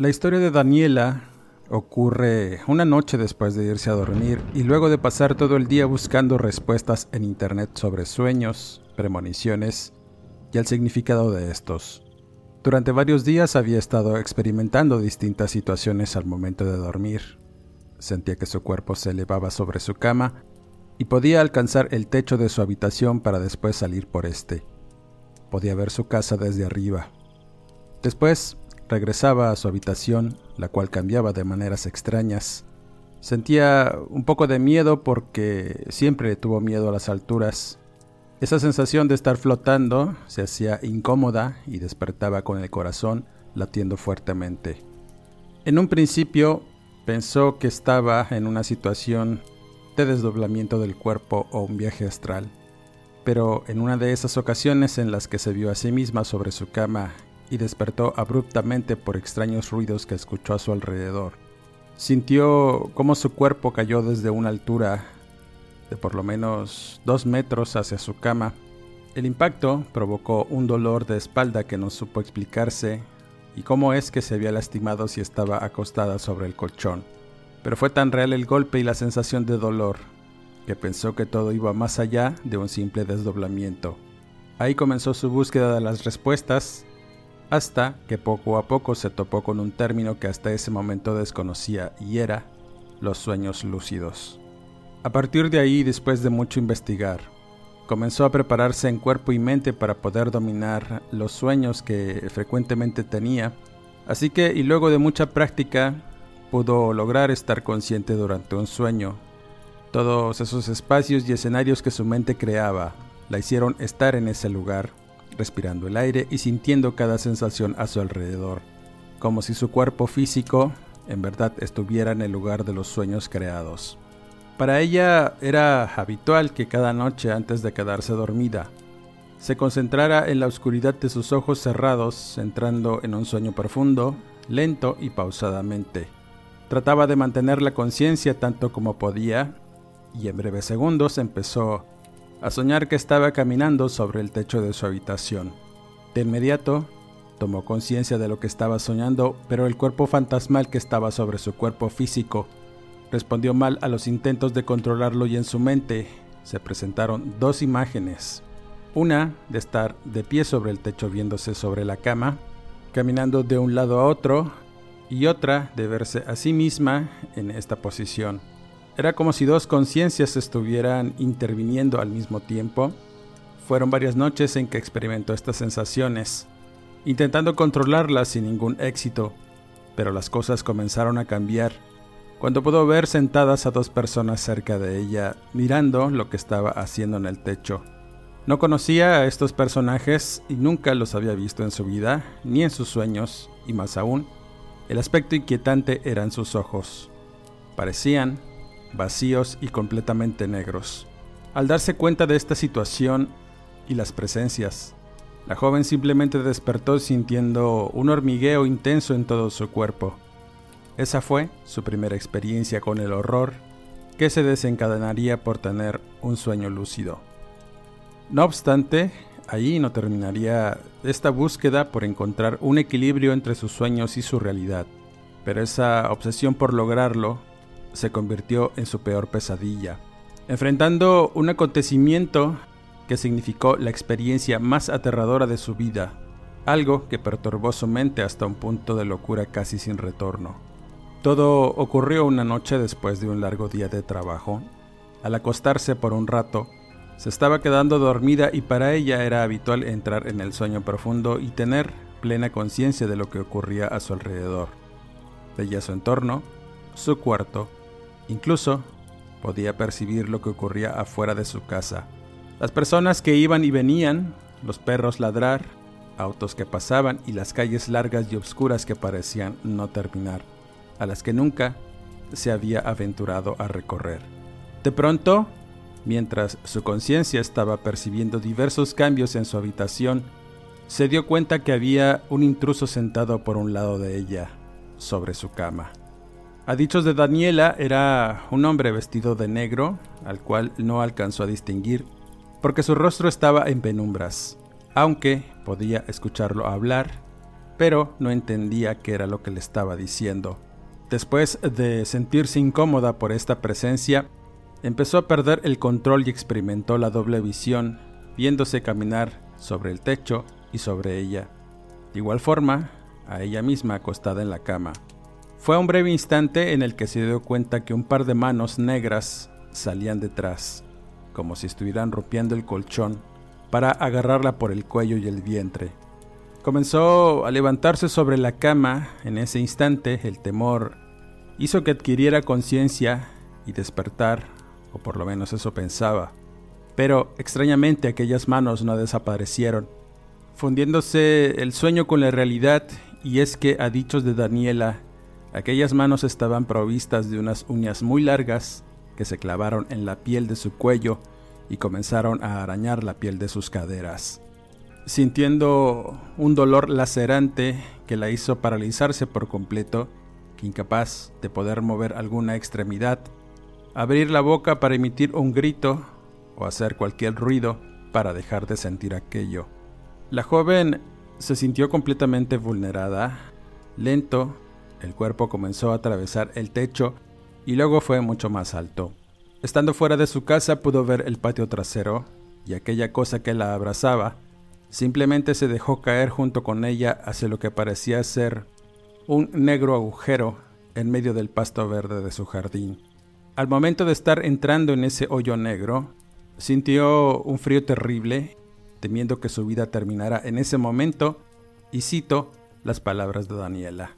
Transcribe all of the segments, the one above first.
La historia de Daniela ocurre una noche después de irse a dormir y luego de pasar todo el día buscando respuestas en internet sobre sueños, premoniciones y el significado de estos. Durante varios días había estado experimentando distintas situaciones al momento de dormir. Sentía que su cuerpo se elevaba sobre su cama y podía alcanzar el techo de su habitación para después salir por este. Podía ver su casa desde arriba. Después regresaba a su habitación, la cual cambiaba de maneras extrañas. Sentía un poco de miedo porque siempre tuvo miedo a las alturas. Esa sensación de estar flotando se hacía incómoda y despertaba con el corazón latiendo fuertemente. En un principio pensó que estaba en una situación de desdoblamiento del cuerpo o un viaje astral, pero en una de esas ocasiones en las que se vio a sí misma sobre su cama y despertó abruptamente por extraños ruidos que escuchó a su alrededor. Sintió cómo su cuerpo cayó desde una altura de por lo menos dos metros hacia su cama. El impacto provocó un dolor de espalda que no supo explicarse y cómo es que se había lastimado si estaba acostada sobre el colchón. Pero fue tan real el golpe y la sensación de dolor que pensó que todo iba más allá de un simple desdoblamiento. Ahí comenzó su búsqueda de las respuestas hasta que poco a poco se topó con un término que hasta ese momento desconocía y era los sueños lúcidos. A partir de ahí, después de mucho investigar, comenzó a prepararse en cuerpo y mente para poder dominar los sueños que frecuentemente tenía, así que y luego de mucha práctica pudo lograr estar consciente durante un sueño. Todos esos espacios y escenarios que su mente creaba la hicieron estar en ese lugar respirando el aire y sintiendo cada sensación a su alrededor, como si su cuerpo físico en verdad estuviera en el lugar de los sueños creados. Para ella era habitual que cada noche antes de quedarse dormida, se concentrara en la oscuridad de sus ojos cerrados, entrando en un sueño profundo, lento y pausadamente. Trataba de mantener la conciencia tanto como podía, y en breves segundos empezó a soñar que estaba caminando sobre el techo de su habitación. De inmediato, tomó conciencia de lo que estaba soñando, pero el cuerpo fantasmal que estaba sobre su cuerpo físico respondió mal a los intentos de controlarlo y en su mente se presentaron dos imágenes. Una de estar de pie sobre el techo viéndose sobre la cama, caminando de un lado a otro, y otra de verse a sí misma en esta posición. Era como si dos conciencias estuvieran interviniendo al mismo tiempo. Fueron varias noches en que experimentó estas sensaciones, intentando controlarlas sin ningún éxito, pero las cosas comenzaron a cambiar cuando pudo ver sentadas a dos personas cerca de ella, mirando lo que estaba haciendo en el techo. No conocía a estos personajes y nunca los había visto en su vida, ni en sus sueños, y más aún, el aspecto inquietante eran sus ojos. Parecían vacíos y completamente negros. Al darse cuenta de esta situación y las presencias, la joven simplemente despertó sintiendo un hormigueo intenso en todo su cuerpo. Esa fue su primera experiencia con el horror que se desencadenaría por tener un sueño lúcido. No obstante, allí no terminaría esta búsqueda por encontrar un equilibrio entre sus sueños y su realidad, pero esa obsesión por lograrlo se convirtió en su peor pesadilla, enfrentando un acontecimiento que significó la experiencia más aterradora de su vida. algo que perturbó su mente hasta un punto de locura casi sin retorno. Todo ocurrió una noche después de un largo día de trabajo. Al acostarse por un rato, se estaba quedando dormida y para ella era habitual entrar en el sueño profundo y tener plena conciencia de lo que ocurría a su alrededor. Veía su entorno, su cuarto, incluso podía percibir lo que ocurría afuera de su casa. Las personas que iban y venían, los perros ladrar, autos que pasaban y las calles largas y oscuras que parecían no terminar, a las que nunca se había aventurado a recorrer. De pronto, Mientras su conciencia estaba percibiendo diversos cambios en su habitación, se dio cuenta que había un intruso sentado por un lado de ella, sobre su cama. A dichos de Daniela era un hombre vestido de negro, al cual no alcanzó a distinguir, porque su rostro estaba en penumbras, aunque podía escucharlo hablar, pero no entendía qué era lo que le estaba diciendo. Después de sentirse incómoda por esta presencia, Empezó a perder el control y experimentó la doble visión, viéndose caminar sobre el techo y sobre ella. De igual forma, a ella misma acostada en la cama. Fue un breve instante en el que se dio cuenta que un par de manos negras salían detrás, como si estuvieran rompiendo el colchón, para agarrarla por el cuello y el vientre. Comenzó a levantarse sobre la cama, en ese instante el temor hizo que adquiriera conciencia y despertar o por lo menos eso pensaba. Pero extrañamente aquellas manos no desaparecieron, fundiéndose el sueño con la realidad, y es que a dichos de Daniela, aquellas manos estaban provistas de unas uñas muy largas que se clavaron en la piel de su cuello y comenzaron a arañar la piel de sus caderas. Sintiendo un dolor lacerante que la hizo paralizarse por completo, incapaz de poder mover alguna extremidad, abrir la boca para emitir un grito o hacer cualquier ruido para dejar de sentir aquello. La joven se sintió completamente vulnerada. Lento, el cuerpo comenzó a atravesar el techo y luego fue mucho más alto. Estando fuera de su casa pudo ver el patio trasero y aquella cosa que la abrazaba simplemente se dejó caer junto con ella hacia lo que parecía ser un negro agujero en medio del pasto verde de su jardín. Al momento de estar entrando en ese hoyo negro, sintió un frío terrible, temiendo que su vida terminara en ese momento, y cito las palabras de Daniela.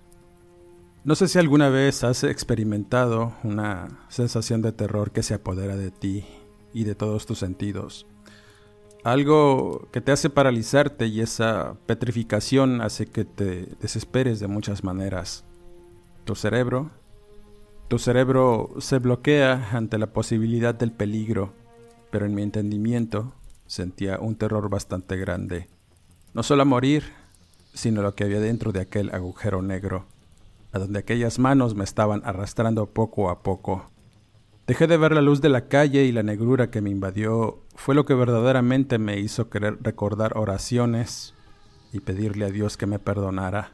No sé si alguna vez has experimentado una sensación de terror que se apodera de ti y de todos tus sentidos. Algo que te hace paralizarte y esa petrificación hace que te desesperes de muchas maneras. Tu cerebro tu cerebro se bloquea ante la posibilidad del peligro, pero en mi entendimiento sentía un terror bastante grande. No solo a morir, sino lo que había dentro de aquel agujero negro, a donde aquellas manos me estaban arrastrando poco a poco. Dejé de ver la luz de la calle y la negrura que me invadió fue lo que verdaderamente me hizo querer recordar oraciones y pedirle a Dios que me perdonara,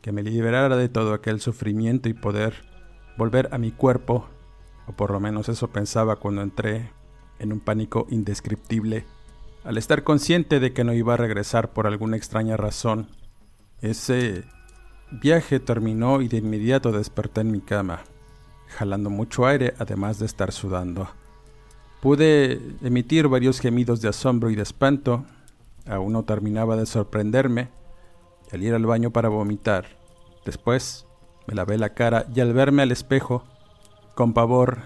que me liberara de todo aquel sufrimiento y poder volver a mi cuerpo, o por lo menos eso pensaba cuando entré en un pánico indescriptible, al estar consciente de que no iba a regresar por alguna extraña razón. Ese viaje terminó y de inmediato desperté en mi cama, jalando mucho aire además de estar sudando. Pude emitir varios gemidos de asombro y de espanto, aún no terminaba de sorprenderme, y al ir al baño para vomitar. Después me lavé la cara y al verme al espejo, con pavor,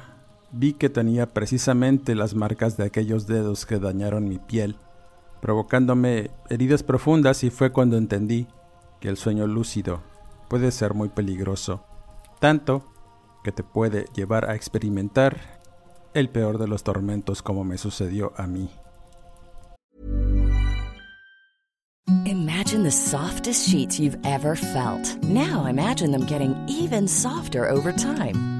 vi que tenía precisamente las marcas de aquellos dedos que dañaron mi piel, provocándome heridas profundas y fue cuando entendí que el sueño lúcido puede ser muy peligroso, tanto que te puede llevar a experimentar el peor de los tormentos como me sucedió a mí. Imagine the softest sheets you've ever felt. Now imagine them getting even softer over time.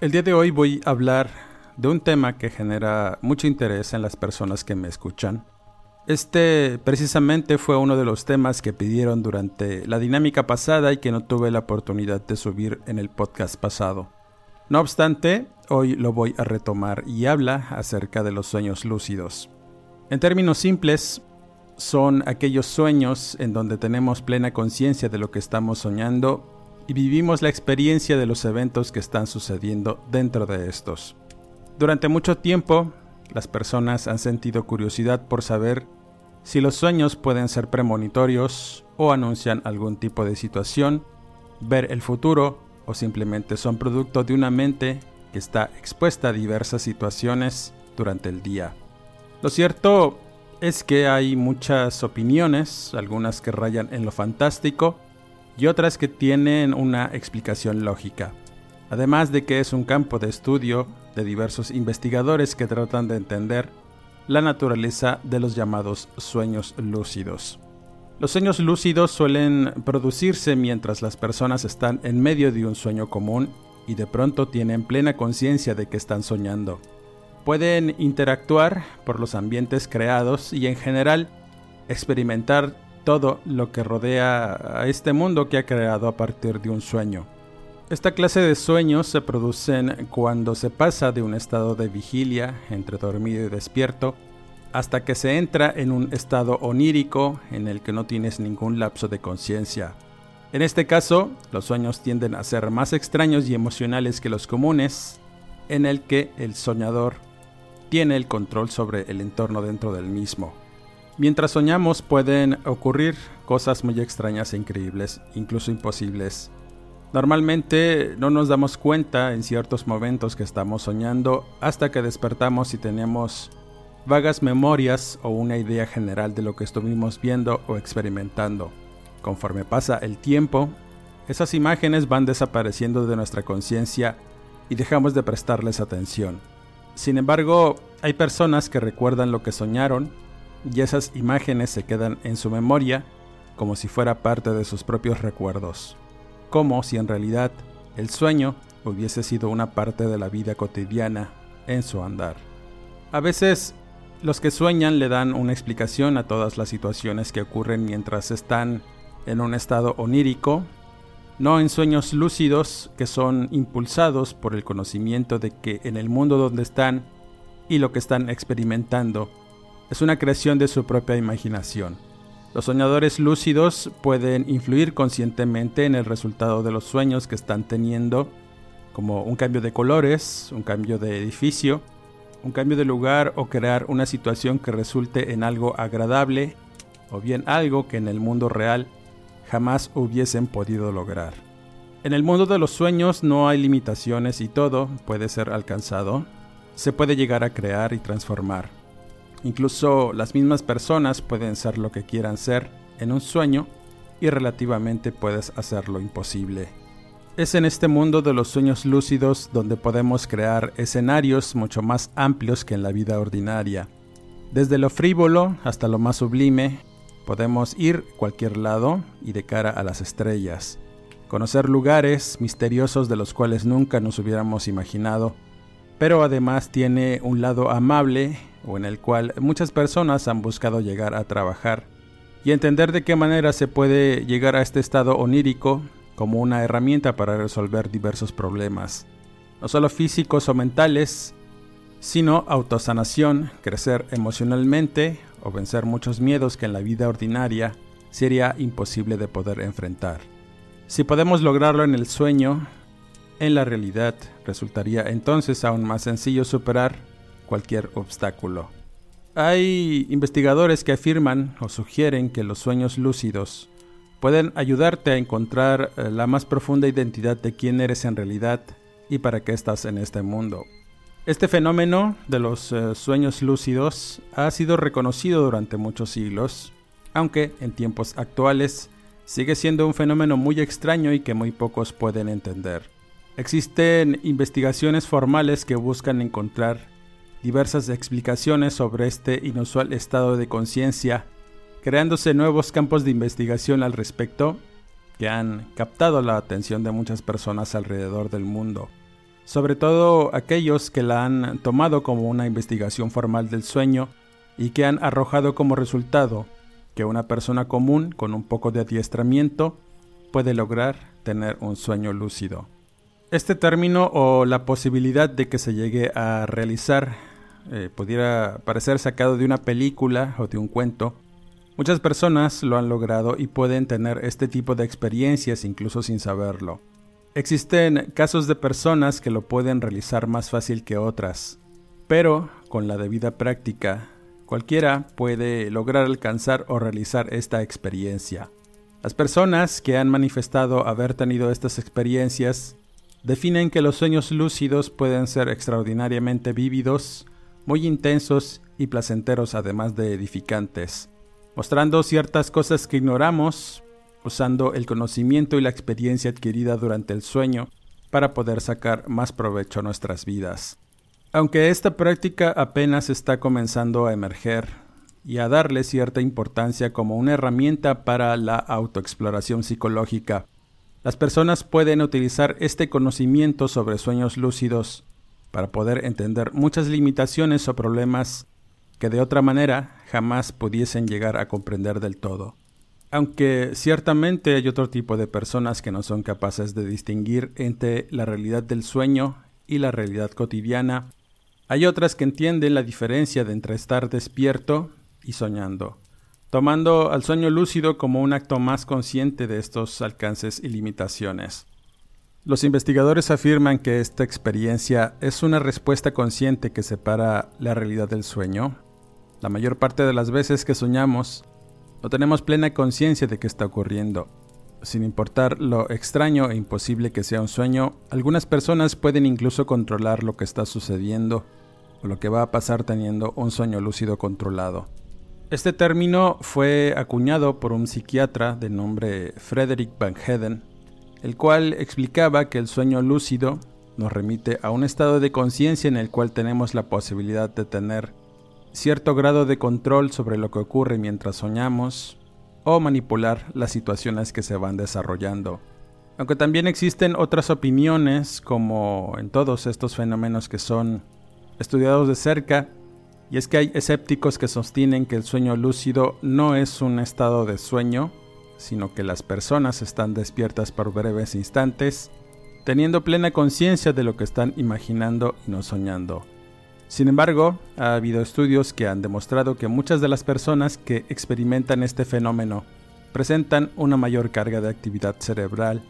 El día de hoy voy a hablar de un tema que genera mucho interés en las personas que me escuchan. Este precisamente fue uno de los temas que pidieron durante la dinámica pasada y que no tuve la oportunidad de subir en el podcast pasado. No obstante, hoy lo voy a retomar y habla acerca de los sueños lúcidos. En términos simples, son aquellos sueños en donde tenemos plena conciencia de lo que estamos soñando y vivimos la experiencia de los eventos que están sucediendo dentro de estos. Durante mucho tiempo, las personas han sentido curiosidad por saber si los sueños pueden ser premonitorios o anuncian algún tipo de situación, ver el futuro o simplemente son producto de una mente que está expuesta a diversas situaciones durante el día. Lo cierto es que hay muchas opiniones, algunas que rayan en lo fantástico y otras que tienen una explicación lógica. Además de que es un campo de estudio de diversos investigadores que tratan de entender la naturaleza de los llamados sueños lúcidos. Los sueños lúcidos suelen producirse mientras las personas están en medio de un sueño común y de pronto tienen plena conciencia de que están soñando. Pueden interactuar por los ambientes creados y en general experimentar todo lo que rodea a este mundo que ha creado a partir de un sueño. Esta clase de sueños se producen cuando se pasa de un estado de vigilia, entre dormido y despierto, hasta que se entra en un estado onírico en el que no tienes ningún lapso de conciencia. En este caso, los sueños tienden a ser más extraños y emocionales que los comunes, en el que el soñador tiene el control sobre el entorno dentro del mismo. Mientras soñamos pueden ocurrir cosas muy extrañas e increíbles, incluso imposibles. Normalmente no nos damos cuenta en ciertos momentos que estamos soñando hasta que despertamos y tenemos vagas memorias o una idea general de lo que estuvimos viendo o experimentando. Conforme pasa el tiempo, esas imágenes van desapareciendo de nuestra conciencia y dejamos de prestarles atención. Sin embargo, hay personas que recuerdan lo que soñaron y esas imágenes se quedan en su memoria como si fuera parte de sus propios recuerdos, como si en realidad el sueño hubiese sido una parte de la vida cotidiana en su andar. A veces los que sueñan le dan una explicación a todas las situaciones que ocurren mientras están en un estado onírico, no en sueños lúcidos que son impulsados por el conocimiento de que en el mundo donde están y lo que están experimentando es una creación de su propia imaginación. Los soñadores lúcidos pueden influir conscientemente en el resultado de los sueños que están teniendo, como un cambio de colores, un cambio de edificio, un cambio de lugar o crear una situación que resulte en algo agradable o bien algo que en el mundo real jamás hubiesen podido lograr. En el mundo de los sueños no hay limitaciones y todo puede ser alcanzado. Se puede llegar a crear y transformar. Incluso las mismas personas pueden ser lo que quieran ser en un sueño y relativamente puedes hacer lo imposible. Es en este mundo de los sueños lúcidos donde podemos crear escenarios mucho más amplios que en la vida ordinaria. Desde lo frívolo hasta lo más sublime, podemos ir cualquier lado y de cara a las estrellas, conocer lugares misteriosos de los cuales nunca nos hubiéramos imaginado, pero además tiene un lado amable o en el cual muchas personas han buscado llegar a trabajar y entender de qué manera se puede llegar a este estado onírico como una herramienta para resolver diversos problemas. no solo físicos o mentales, sino autosanación, crecer emocionalmente o vencer muchos miedos que en la vida ordinaria sería imposible de poder enfrentar. Si podemos lograrlo en el sueño, en la realidad resultaría entonces aún más sencillo superar cualquier obstáculo. Hay investigadores que afirman o sugieren que los sueños lúcidos pueden ayudarte a encontrar eh, la más profunda identidad de quién eres en realidad y para qué estás en este mundo. Este fenómeno de los eh, sueños lúcidos ha sido reconocido durante muchos siglos, aunque en tiempos actuales sigue siendo un fenómeno muy extraño y que muy pocos pueden entender. Existen investigaciones formales que buscan encontrar diversas explicaciones sobre este inusual estado de conciencia, creándose nuevos campos de investigación al respecto que han captado la atención de muchas personas alrededor del mundo, sobre todo aquellos que la han tomado como una investigación formal del sueño y que han arrojado como resultado que una persona común con un poco de adiestramiento puede lograr tener un sueño lúcido. Este término o la posibilidad de que se llegue a realizar eh, pudiera parecer sacado de una película o de un cuento. Muchas personas lo han logrado y pueden tener este tipo de experiencias incluso sin saberlo. Existen casos de personas que lo pueden realizar más fácil que otras, pero con la debida práctica Cualquiera puede lograr alcanzar o realizar esta experiencia. Las personas que han manifestado haber tenido estas experiencias definen que los sueños lúcidos pueden ser extraordinariamente vívidos, muy intensos y placenteros además de edificantes, mostrando ciertas cosas que ignoramos, usando el conocimiento y la experiencia adquirida durante el sueño para poder sacar más provecho a nuestras vidas. Aunque esta práctica apenas está comenzando a emerger y a darle cierta importancia como una herramienta para la autoexploración psicológica, las personas pueden utilizar este conocimiento sobre sueños lúcidos para poder entender muchas limitaciones o problemas que de otra manera jamás pudiesen llegar a comprender del todo. Aunque ciertamente hay otro tipo de personas que no son capaces de distinguir entre la realidad del sueño y la realidad cotidiana, hay otras que entienden la diferencia de entre estar despierto y soñando, tomando al sueño lúcido como un acto más consciente de estos alcances y limitaciones. Los investigadores afirman que esta experiencia es una respuesta consciente que separa la realidad del sueño. La mayor parte de las veces que soñamos, no tenemos plena conciencia de qué está ocurriendo. Sin importar lo extraño e imposible que sea un sueño, algunas personas pueden incluso controlar lo que está sucediendo o lo que va a pasar teniendo un sueño lúcido controlado. Este término fue acuñado por un psiquiatra de nombre Frederick Van Heden, el cual explicaba que el sueño lúcido nos remite a un estado de conciencia en el cual tenemos la posibilidad de tener cierto grado de control sobre lo que ocurre mientras soñamos o manipular las situaciones que se van desarrollando. Aunque también existen otras opiniones, como en todos estos fenómenos que son estudiados de cerca, y es que hay escépticos que sostienen que el sueño lúcido no es un estado de sueño, sino que las personas están despiertas por breves instantes, teniendo plena conciencia de lo que están imaginando y no soñando. Sin embargo, ha habido estudios que han demostrado que muchas de las personas que experimentan este fenómeno presentan una mayor carga de actividad cerebral,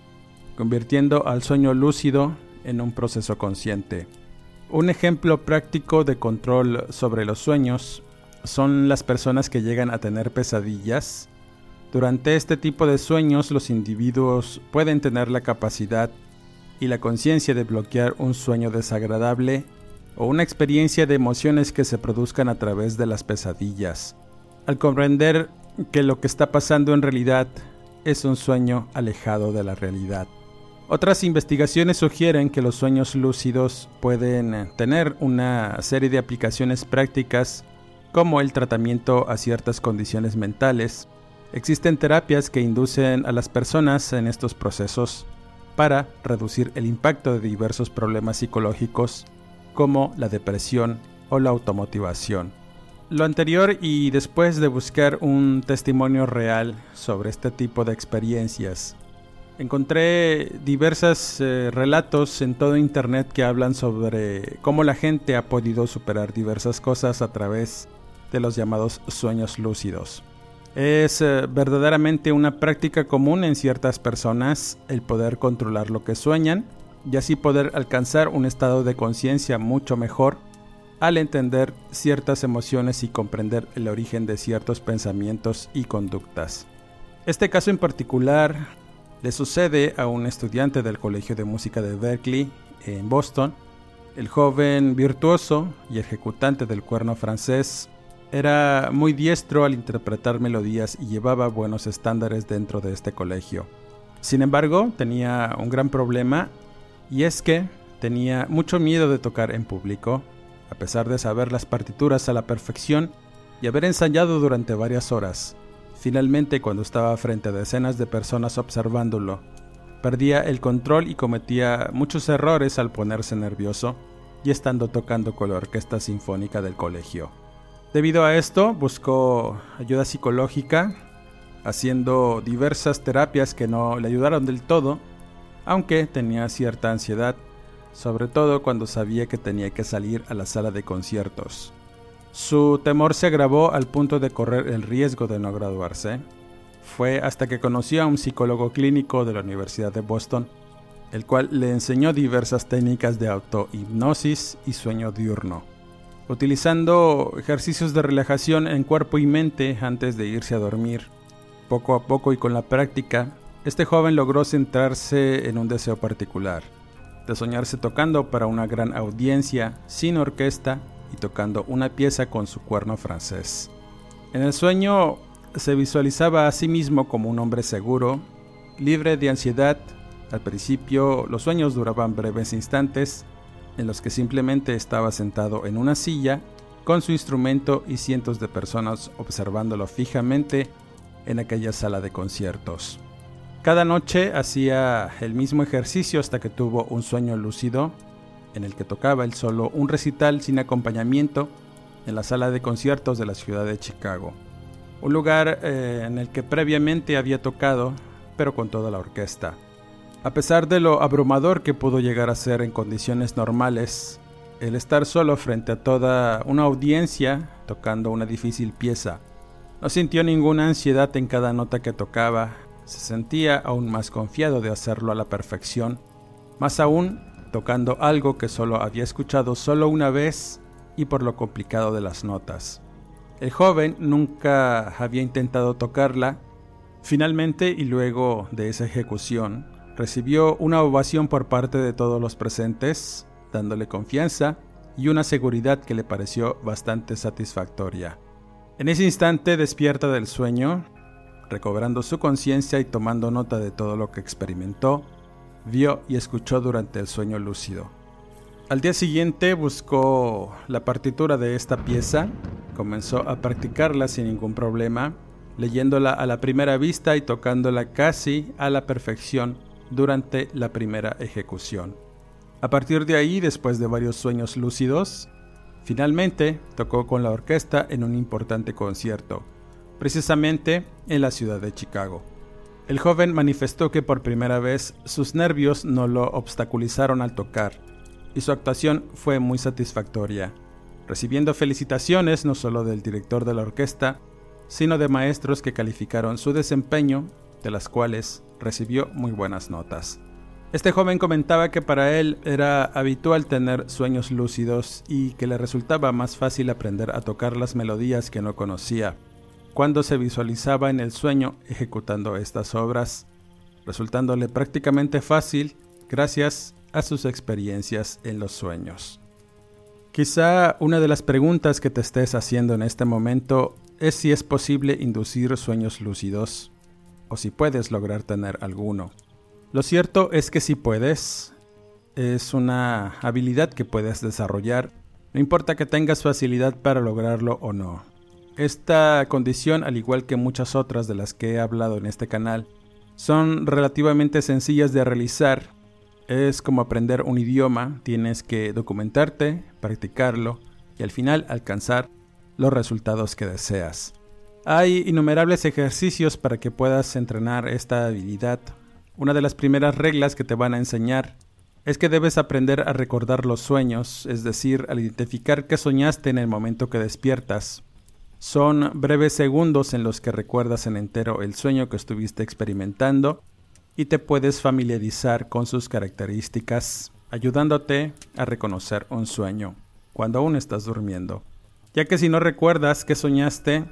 convirtiendo al sueño lúcido en un proceso consciente. Un ejemplo práctico de control sobre los sueños son las personas que llegan a tener pesadillas. Durante este tipo de sueños los individuos pueden tener la capacidad y la conciencia de bloquear un sueño desagradable o una experiencia de emociones que se produzcan a través de las pesadillas. Al comprender que lo que está pasando en realidad es un sueño alejado de la realidad. Otras investigaciones sugieren que los sueños lúcidos pueden eh, tener una serie de aplicaciones prácticas como el tratamiento a ciertas condiciones mentales. Existen terapias que inducen a las personas en estos procesos para reducir el impacto de diversos problemas psicológicos como la depresión o la automotivación. Lo anterior y después de buscar un testimonio real sobre este tipo de experiencias Encontré diversos eh, relatos en todo internet que hablan sobre cómo la gente ha podido superar diversas cosas a través de los llamados sueños lúcidos. Es eh, verdaderamente una práctica común en ciertas personas el poder controlar lo que sueñan y así poder alcanzar un estado de conciencia mucho mejor al entender ciertas emociones y comprender el origen de ciertos pensamientos y conductas. Este caso en particular le sucede a un estudiante del Colegio de Música de Berkeley en Boston. El joven virtuoso y ejecutante del cuerno francés era muy diestro al interpretar melodías y llevaba buenos estándares dentro de este colegio. Sin embargo, tenía un gran problema y es que tenía mucho miedo de tocar en público, a pesar de saber las partituras a la perfección y haber ensayado durante varias horas. Finalmente, cuando estaba frente a decenas de personas observándolo, perdía el control y cometía muchos errores al ponerse nervioso y estando tocando con la orquesta sinfónica del colegio. Debido a esto, buscó ayuda psicológica, haciendo diversas terapias que no le ayudaron del todo, aunque tenía cierta ansiedad, sobre todo cuando sabía que tenía que salir a la sala de conciertos. Su temor se agravó al punto de correr el riesgo de no graduarse. Fue hasta que conoció a un psicólogo clínico de la Universidad de Boston, el cual le enseñó diversas técnicas de autohipnosis y sueño diurno utilizando ejercicios de relajación en cuerpo y mente antes de irse a dormir. Poco a poco y con la práctica, este joven logró centrarse en un deseo particular, de soñarse tocando para una gran audiencia, sin orquesta y tocando una pieza con su cuerno francés. En el sueño se visualizaba a sí mismo como un hombre seguro, libre de ansiedad. Al principio los sueños duraban breves instantes, en los que simplemente estaba sentado en una silla con su instrumento y cientos de personas observándolo fijamente en aquella sala de conciertos. Cada noche hacía el mismo ejercicio hasta que tuvo un sueño lúcido en el que tocaba él solo un recital sin acompañamiento en la sala de conciertos de la ciudad de Chicago, un lugar eh, en el que previamente había tocado, pero con toda la orquesta. A pesar de lo abrumador que pudo llegar a ser en condiciones normales, el estar solo frente a toda una audiencia tocando una difícil pieza, no sintió ninguna ansiedad en cada nota que tocaba, se sentía aún más confiado de hacerlo a la perfección, más aún tocando algo que solo había escuchado solo una vez y por lo complicado de las notas. El joven nunca había intentado tocarla, finalmente y luego de esa ejecución, Recibió una ovación por parte de todos los presentes, dándole confianza y una seguridad que le pareció bastante satisfactoria. En ese instante despierta del sueño, recobrando su conciencia y tomando nota de todo lo que experimentó, vio y escuchó durante el sueño lúcido. Al día siguiente buscó la partitura de esta pieza, comenzó a practicarla sin ningún problema, leyéndola a la primera vista y tocándola casi a la perfección durante la primera ejecución. A partir de ahí, después de varios sueños lúcidos, finalmente tocó con la orquesta en un importante concierto, precisamente en la ciudad de Chicago. El joven manifestó que por primera vez sus nervios no lo obstaculizaron al tocar, y su actuación fue muy satisfactoria, recibiendo felicitaciones no solo del director de la orquesta, sino de maestros que calificaron su desempeño de las cuales recibió muy buenas notas. Este joven comentaba que para él era habitual tener sueños lúcidos y que le resultaba más fácil aprender a tocar las melodías que no conocía, cuando se visualizaba en el sueño ejecutando estas obras, resultándole prácticamente fácil gracias a sus experiencias en los sueños. Quizá una de las preguntas que te estés haciendo en este momento es si es posible inducir sueños lúcidos o si puedes lograr tener alguno. Lo cierto es que si puedes, es una habilidad que puedes desarrollar, no importa que tengas facilidad para lograrlo o no. Esta condición, al igual que muchas otras de las que he hablado en este canal, son relativamente sencillas de realizar. Es como aprender un idioma, tienes que documentarte, practicarlo y al final alcanzar los resultados que deseas. Hay innumerables ejercicios para que puedas entrenar esta habilidad. Una de las primeras reglas que te van a enseñar es que debes aprender a recordar los sueños, es decir, al identificar qué soñaste en el momento que despiertas. Son breves segundos en los que recuerdas en entero el sueño que estuviste experimentando y te puedes familiarizar con sus características, ayudándote a reconocer un sueño cuando aún estás durmiendo. Ya que si no recuerdas qué soñaste,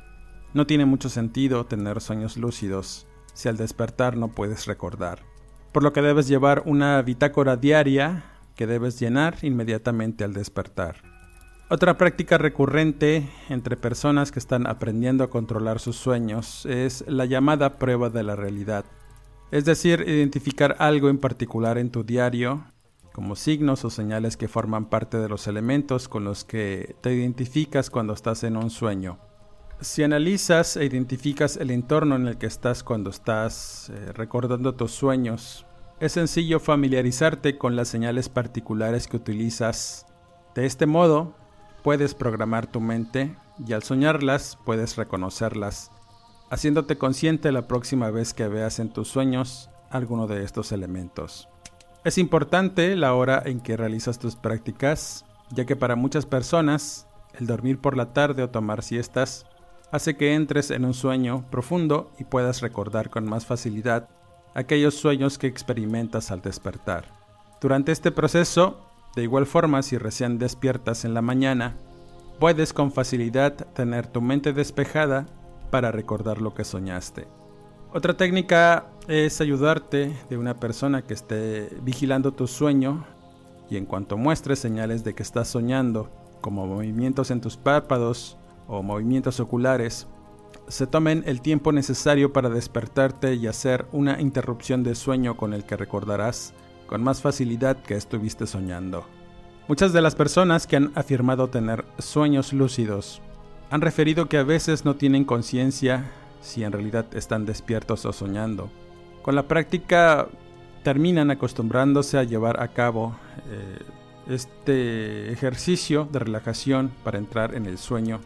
no tiene mucho sentido tener sueños lúcidos si al despertar no puedes recordar. Por lo que debes llevar una bitácora diaria que debes llenar inmediatamente al despertar. Otra práctica recurrente entre personas que están aprendiendo a controlar sus sueños es la llamada prueba de la realidad. Es decir, identificar algo en particular en tu diario, como signos o señales que forman parte de los elementos con los que te identificas cuando estás en un sueño. Si analizas e identificas el entorno en el que estás cuando estás eh, recordando tus sueños, es sencillo familiarizarte con las señales particulares que utilizas. De este modo, puedes programar tu mente y al soñarlas puedes reconocerlas, haciéndote consciente la próxima vez que veas en tus sueños alguno de estos elementos. Es importante la hora en que realizas tus prácticas, ya que para muchas personas el dormir por la tarde o tomar siestas hace que entres en un sueño profundo y puedas recordar con más facilidad aquellos sueños que experimentas al despertar. Durante este proceso de igual forma, si recién despiertas en la mañana, puedes con facilidad tener tu mente despejada para recordar lo que soñaste. Otra técnica es ayudarte de una persona que esté vigilando tu sueño y en cuanto muestres señales de que estás soñando, como movimientos en tus párpados o movimientos oculares, se tomen el tiempo necesario para despertarte y hacer una interrupción de sueño con el que recordarás con más facilidad que estuviste soñando. Muchas de las personas que han afirmado tener sueños lúcidos han referido que a veces no tienen conciencia si en realidad están despiertos o soñando. Con la práctica terminan acostumbrándose a llevar a cabo eh, este ejercicio de relajación para entrar en el sueño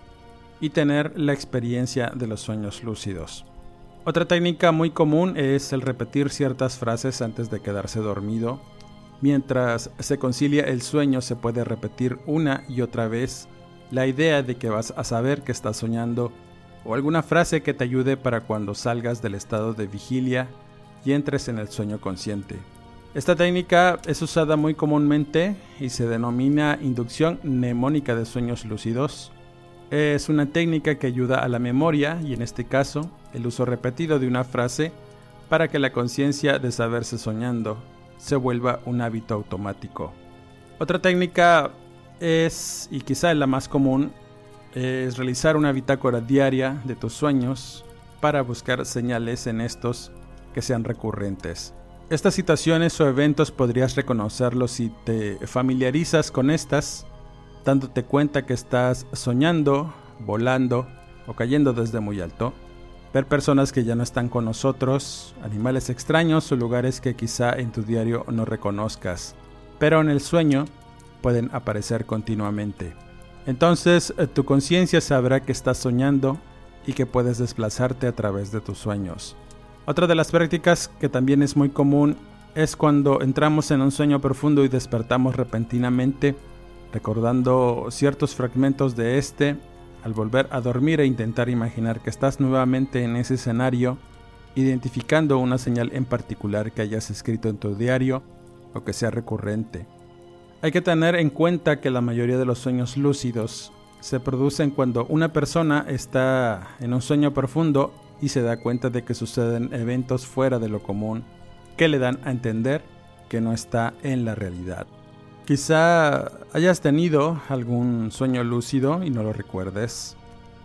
y tener la experiencia de los sueños lúcidos. Otra técnica muy común es el repetir ciertas frases antes de quedarse dormido. Mientras se concilia el sueño se puede repetir una y otra vez la idea de que vas a saber que estás soñando o alguna frase que te ayude para cuando salgas del estado de vigilia y entres en el sueño consciente. Esta técnica es usada muy comúnmente y se denomina inducción mnemónica de sueños lúcidos es una técnica que ayuda a la memoria y en este caso el uso repetido de una frase para que la conciencia de saberse soñando se vuelva un hábito automático. Otra técnica es, y quizá la más común, es realizar una bitácora diaria de tus sueños para buscar señales en estos que sean recurrentes. Estas situaciones o eventos podrías reconocerlos si te familiarizas con estas dándote cuenta que estás soñando, volando o cayendo desde muy alto, ver personas que ya no están con nosotros, animales extraños o lugares que quizá en tu diario no reconozcas, pero en el sueño pueden aparecer continuamente. Entonces eh, tu conciencia sabrá que estás soñando y que puedes desplazarte a través de tus sueños. Otra de las prácticas que también es muy común es cuando entramos en un sueño profundo y despertamos repentinamente recordando ciertos fragmentos de este, al volver a dormir e intentar imaginar que estás nuevamente en ese escenario, identificando una señal en particular que hayas escrito en tu diario o que sea recurrente. Hay que tener en cuenta que la mayoría de los sueños lúcidos se producen cuando una persona está en un sueño profundo y se da cuenta de que suceden eventos fuera de lo común que le dan a entender que no está en la realidad. Quizá hayas tenido algún sueño lúcido y no lo recuerdes,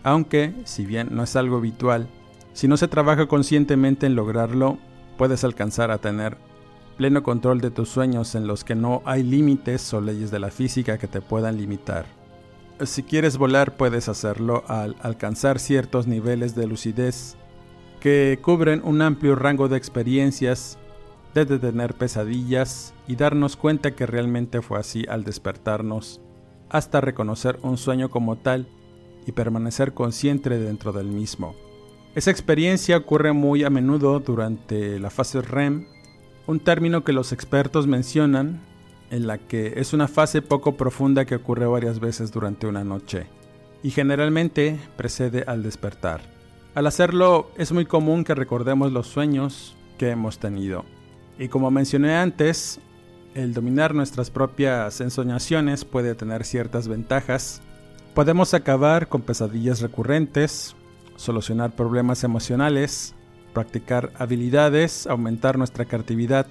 aunque, si bien no es algo habitual, si no se trabaja conscientemente en lograrlo, puedes alcanzar a tener pleno control de tus sueños en los que no hay límites o leyes de la física que te puedan limitar. Si quieres volar puedes hacerlo al alcanzar ciertos niveles de lucidez que cubren un amplio rango de experiencias de tener pesadillas y darnos cuenta que realmente fue así al despertarnos, hasta reconocer un sueño como tal y permanecer consciente dentro del mismo. Esa experiencia ocurre muy a menudo durante la fase REM, un término que los expertos mencionan en la que es una fase poco profunda que ocurre varias veces durante una noche y generalmente precede al despertar. Al hacerlo es muy común que recordemos los sueños que hemos tenido. Y como mencioné antes, el dominar nuestras propias ensoñaciones puede tener ciertas ventajas. Podemos acabar con pesadillas recurrentes, solucionar problemas emocionales, practicar habilidades, aumentar nuestra creatividad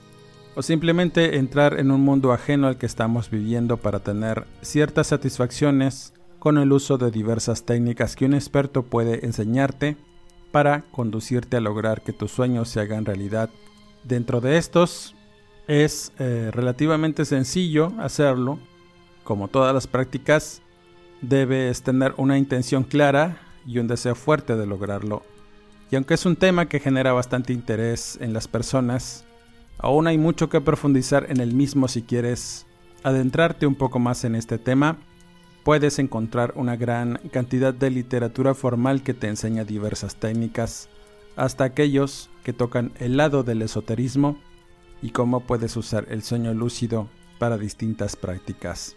o simplemente entrar en un mundo ajeno al que estamos viviendo para tener ciertas satisfacciones con el uso de diversas técnicas que un experto puede enseñarte para conducirte a lograr que tus sueños se hagan realidad. Dentro de estos es eh, relativamente sencillo hacerlo. Como todas las prácticas, debes tener una intención clara y un deseo fuerte de lograrlo. Y aunque es un tema que genera bastante interés en las personas, Aún hay mucho que profundizar en el mismo si quieres adentrarte un poco más en este tema. Puedes encontrar una gran cantidad de literatura formal que te enseña diversas técnicas, hasta aquellos que tocan el lado del esoterismo y cómo puedes usar el sueño lúcido para distintas prácticas.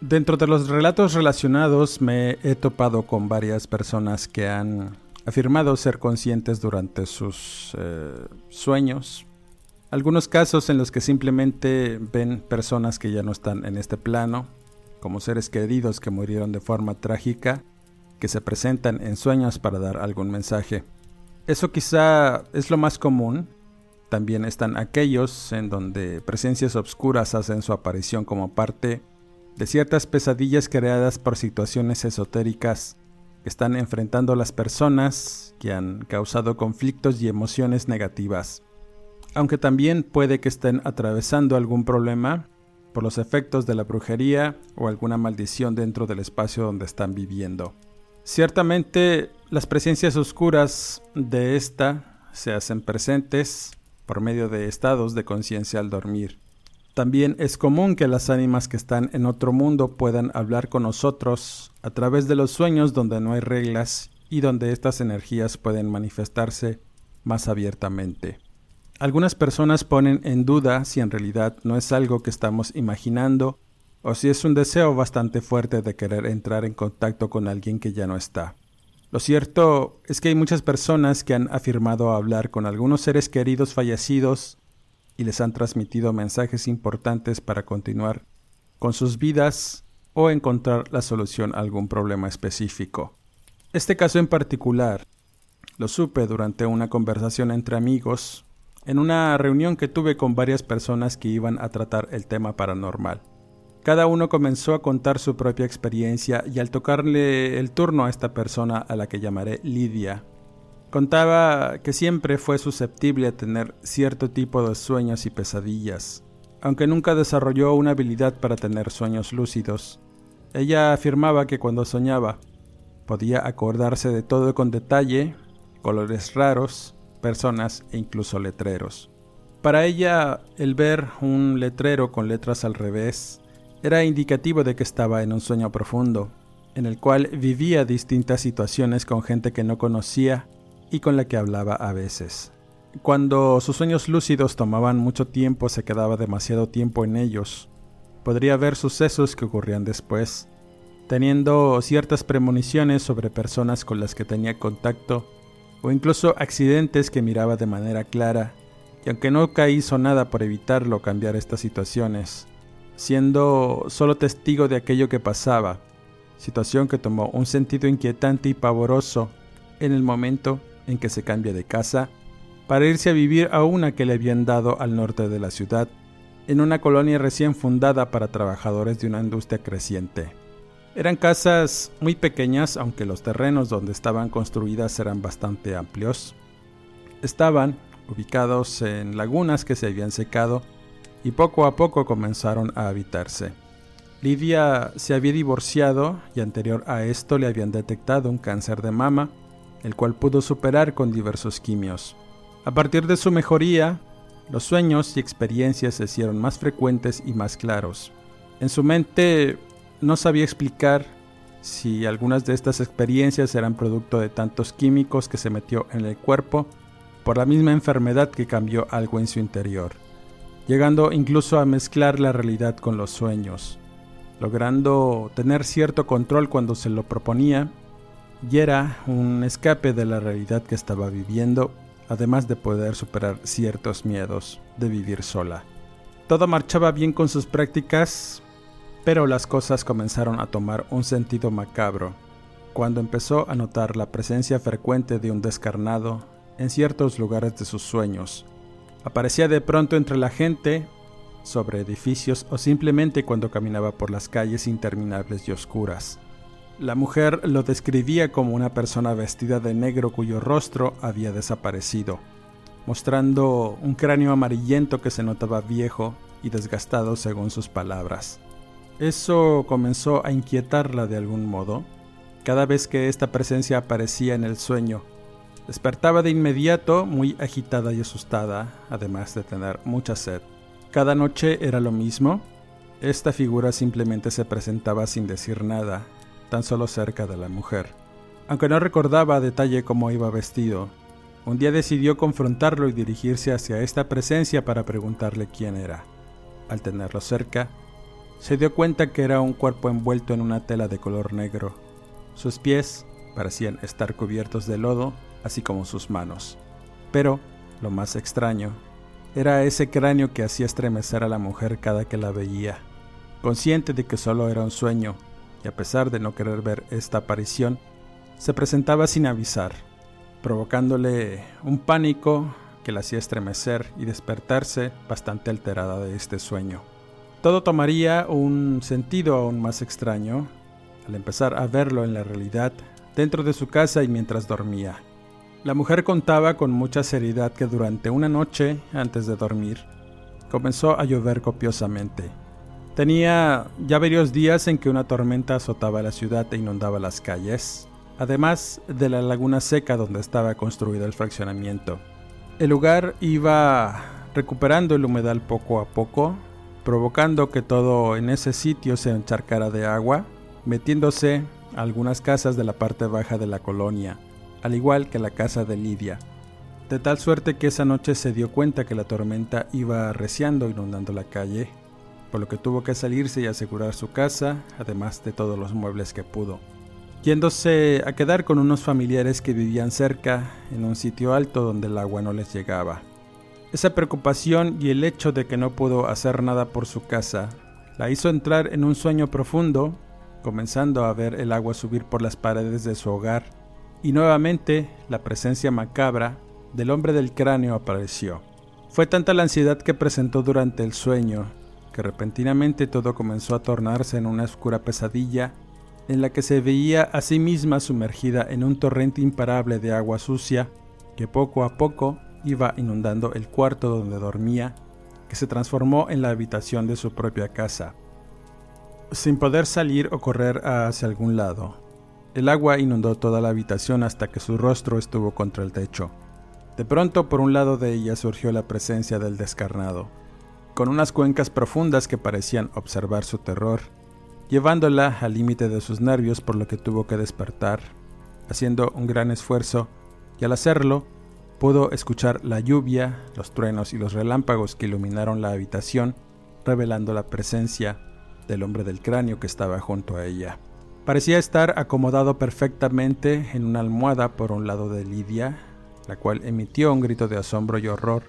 Dentro de los relatos relacionados me he topado con varias personas que han afirmado ser conscientes durante sus eh, sueños, algunos casos en los que simplemente ven personas que ya no están en este plano, como seres queridos que murieron de forma trágica, que se presentan en sueños para dar algún mensaje. Eso quizá es lo más común. También están aquellos en donde presencias obscuras hacen su aparición como parte de ciertas pesadillas creadas por situaciones esotéricas que están enfrentando las personas que han causado conflictos y emociones negativas aunque también puede que estén atravesando algún problema por los efectos de la brujería o alguna maldición dentro del espacio donde están viviendo. Ciertamente las presencias oscuras de esta se hacen presentes por medio de estados de conciencia al dormir. También es común que las ánimas que están en otro mundo puedan hablar con nosotros a través de los sueños donde no hay reglas y donde estas energías pueden manifestarse más abiertamente. Algunas personas ponen en duda si en realidad no es algo que estamos imaginando o si es un deseo bastante fuerte de querer entrar en contacto con alguien que ya no está. Lo cierto es que hay muchas personas que han afirmado hablar con algunos seres queridos fallecidos y les han transmitido mensajes importantes para continuar con sus vidas o encontrar la solución a algún problema específico. Este caso en particular lo supe durante una conversación entre amigos en una reunión que tuve con varias personas que iban a tratar el tema paranormal. Cada uno comenzó a contar su propia experiencia y al tocarle el turno a esta persona a la que llamaré Lidia, contaba que siempre fue susceptible a tener cierto tipo de sueños y pesadillas, aunque nunca desarrolló una habilidad para tener sueños lúcidos. Ella afirmaba que cuando soñaba podía acordarse de todo con detalle, colores raros, personas e incluso letreros. Para ella, el ver un letrero con letras al revés era indicativo de que estaba en un sueño profundo, en el cual vivía distintas situaciones con gente que no conocía y con la que hablaba a veces. Cuando sus sueños lúcidos tomaban mucho tiempo, se quedaba demasiado tiempo en ellos. Podría ver sucesos que ocurrían después, teniendo ciertas premoniciones sobre personas con las que tenía contacto o incluso accidentes que miraba de manera clara, y aunque nunca hizo nada por evitarlo cambiar estas situaciones, siendo solo testigo de aquello que pasaba, situación que tomó un sentido inquietante y pavoroso en el momento en que se cambia de casa para irse a vivir a una que le habían dado al norte de la ciudad, en una colonia recién fundada para trabajadores de una industria creciente. Eran casas muy pequeñas, aunque los terrenos donde estaban construidas eran bastante amplios. Estaban ubicados en lagunas que se habían secado y poco a poco comenzaron a habitarse. Lidia se había divorciado y anterior a esto le habían detectado un cáncer de mama, el cual pudo superar con diversos quimios. A partir de su mejoría, los sueños y experiencias se hicieron más frecuentes y más claros. En su mente no sabía explicar si algunas de estas experiencias eran producto de tantos químicos que se metió en el cuerpo por la misma enfermedad que cambió algo en su interior, llegando incluso a mezclar la realidad con los sueños, logrando tener cierto control cuando se lo proponía, y era un escape de la realidad que estaba viviendo, además de poder superar ciertos miedos de vivir sola. Todo marchaba bien con sus prácticas, pero las cosas comenzaron a tomar un sentido macabro cuando empezó a notar la presencia frecuente de un descarnado en ciertos lugares de sus sueños. Aparecía de pronto entre la gente, sobre edificios o simplemente cuando caminaba por las calles interminables y oscuras. La mujer lo describía como una persona vestida de negro cuyo rostro había desaparecido, mostrando un cráneo amarillento que se notaba viejo y desgastado según sus palabras. Eso comenzó a inquietarla de algún modo, cada vez que esta presencia aparecía en el sueño. Despertaba de inmediato muy agitada y asustada, además de tener mucha sed. Cada noche era lo mismo. Esta figura simplemente se presentaba sin decir nada, tan solo cerca de la mujer. Aunque no recordaba a detalle cómo iba vestido, un día decidió confrontarlo y dirigirse hacia esta presencia para preguntarle quién era. Al tenerlo cerca, se dio cuenta que era un cuerpo envuelto en una tela de color negro. Sus pies parecían estar cubiertos de lodo, así como sus manos. Pero, lo más extraño, era ese cráneo que hacía estremecer a la mujer cada que la veía. Consciente de que solo era un sueño, y a pesar de no querer ver esta aparición, se presentaba sin avisar, provocándole un pánico que la hacía estremecer y despertarse bastante alterada de este sueño. Todo tomaría un sentido aún más extraño al empezar a verlo en la realidad dentro de su casa y mientras dormía. La mujer contaba con mucha seriedad que durante una noche, antes de dormir, comenzó a llover copiosamente. Tenía ya varios días en que una tormenta azotaba la ciudad e inundaba las calles, además de la laguna seca donde estaba construido el fraccionamiento. El lugar iba recuperando el humedal poco a poco, provocando que todo en ese sitio se encharcara de agua metiéndose a algunas casas de la parte baja de la colonia, al igual que la casa de Lidia, de tal suerte que esa noche se dio cuenta que la tormenta iba arreciando inundando la calle, por lo que tuvo que salirse y asegurar su casa, además de todos los muebles que pudo, yéndose a quedar con unos familiares que vivían cerca, en un sitio alto donde el agua no les llegaba. Esa preocupación y el hecho de que no pudo hacer nada por su casa la hizo entrar en un sueño profundo comenzando a ver el agua subir por las paredes de su hogar, y nuevamente la presencia macabra del hombre del cráneo apareció. Fue tanta la ansiedad que presentó durante el sueño, que repentinamente todo comenzó a tornarse en una oscura pesadilla en la que se veía a sí misma sumergida en un torrente imparable de agua sucia que poco a poco iba inundando el cuarto donde dormía, que se transformó en la habitación de su propia casa sin poder salir o correr hacia algún lado. El agua inundó toda la habitación hasta que su rostro estuvo contra el techo. De pronto por un lado de ella surgió la presencia del descarnado, con unas cuencas profundas que parecían observar su terror, llevándola al límite de sus nervios por lo que tuvo que despertar, haciendo un gran esfuerzo, y al hacerlo, pudo escuchar la lluvia, los truenos y los relámpagos que iluminaron la habitación, revelando la presencia del hombre del cráneo que estaba junto a ella. Parecía estar acomodado perfectamente en una almohada por un lado de Lidia, la cual emitió un grito de asombro y horror,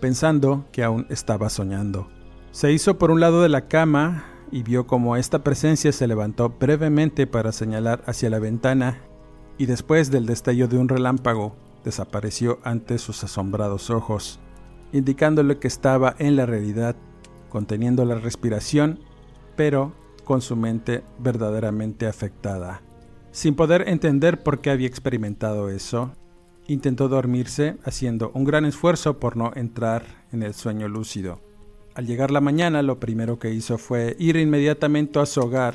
pensando que aún estaba soñando. Se hizo por un lado de la cama y vio como esta presencia se levantó brevemente para señalar hacia la ventana y después del destello de un relámpago desapareció ante sus asombrados ojos, indicándole que estaba en la realidad, conteniendo la respiración pero con su mente verdaderamente afectada. Sin poder entender por qué había experimentado eso, intentó dormirse haciendo un gran esfuerzo por no entrar en el sueño lúcido. Al llegar la mañana lo primero que hizo fue ir inmediatamente a su hogar,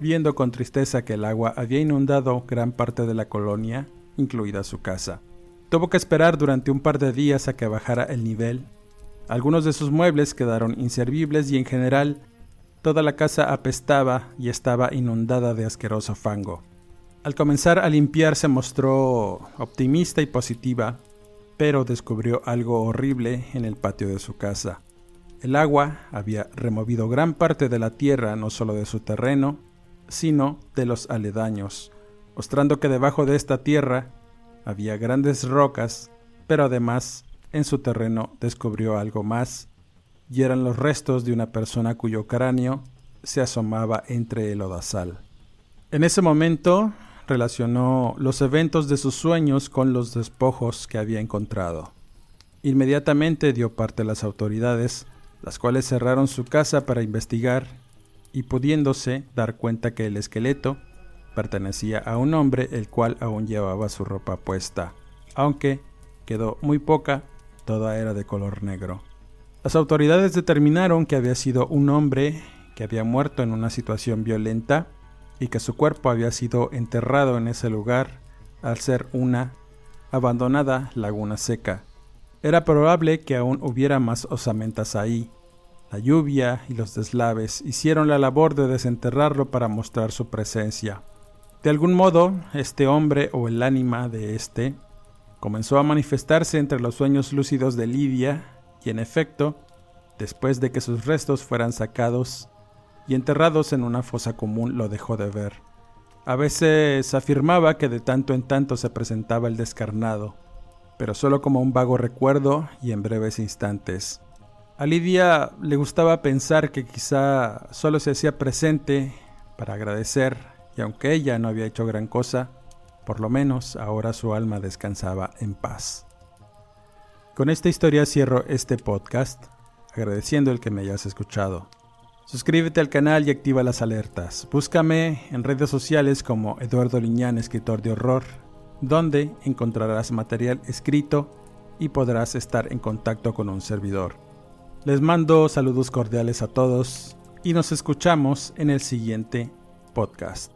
viendo con tristeza que el agua había inundado gran parte de la colonia, incluida su casa. Tuvo que esperar durante un par de días a que bajara el nivel. Algunos de sus muebles quedaron inservibles y en general Toda la casa apestaba y estaba inundada de asqueroso fango. Al comenzar a limpiar se mostró optimista y positiva, pero descubrió algo horrible en el patio de su casa. El agua había removido gran parte de la tierra, no solo de su terreno, sino de los aledaños, mostrando que debajo de esta tierra había grandes rocas, pero además en su terreno descubrió algo más, y eran los restos de una persona cuyo cráneo se asomaba entre el odasal. En ese momento relacionó los eventos de sus sueños con los despojos que había encontrado. Inmediatamente dio parte a las autoridades, las cuales cerraron su casa para investigar y pudiéndose dar cuenta que el esqueleto pertenecía a un hombre el cual aún llevaba su ropa puesta, aunque quedó muy poca, toda era de color negro. Las autoridades determinaron que había sido un hombre que había muerto en una situación violenta y que su cuerpo había sido enterrado en ese lugar al ser una abandonada laguna seca. Era probable que aún hubiera más osamentas ahí. La lluvia y los deslaves hicieron la labor de desenterrarlo para mostrar su presencia. De algún modo, este hombre o el ánima de este comenzó a manifestarse entre los sueños lúcidos de Lidia y en efecto, después de que sus restos fueran sacados, y enterrados en una fosa común lo dejó de ver. A veces afirmaba que de tanto en tanto se presentaba el descarnado, pero solo como un vago recuerdo y en breves instantes. A Lidia le gustaba pensar que quizá solo se hacía presente para agradecer, y aunque ella no había hecho gran cosa, por lo menos ahora su alma descansaba en paz. Con esta historia cierro este podcast, agradeciendo el que me hayas escuchado. Suscríbete al canal y activa las alertas. Búscame en redes sociales como Eduardo Liñán, escritor de horror, donde encontrarás material escrito y podrás estar en contacto con un servidor. Les mando saludos cordiales a todos y nos escuchamos en el siguiente podcast.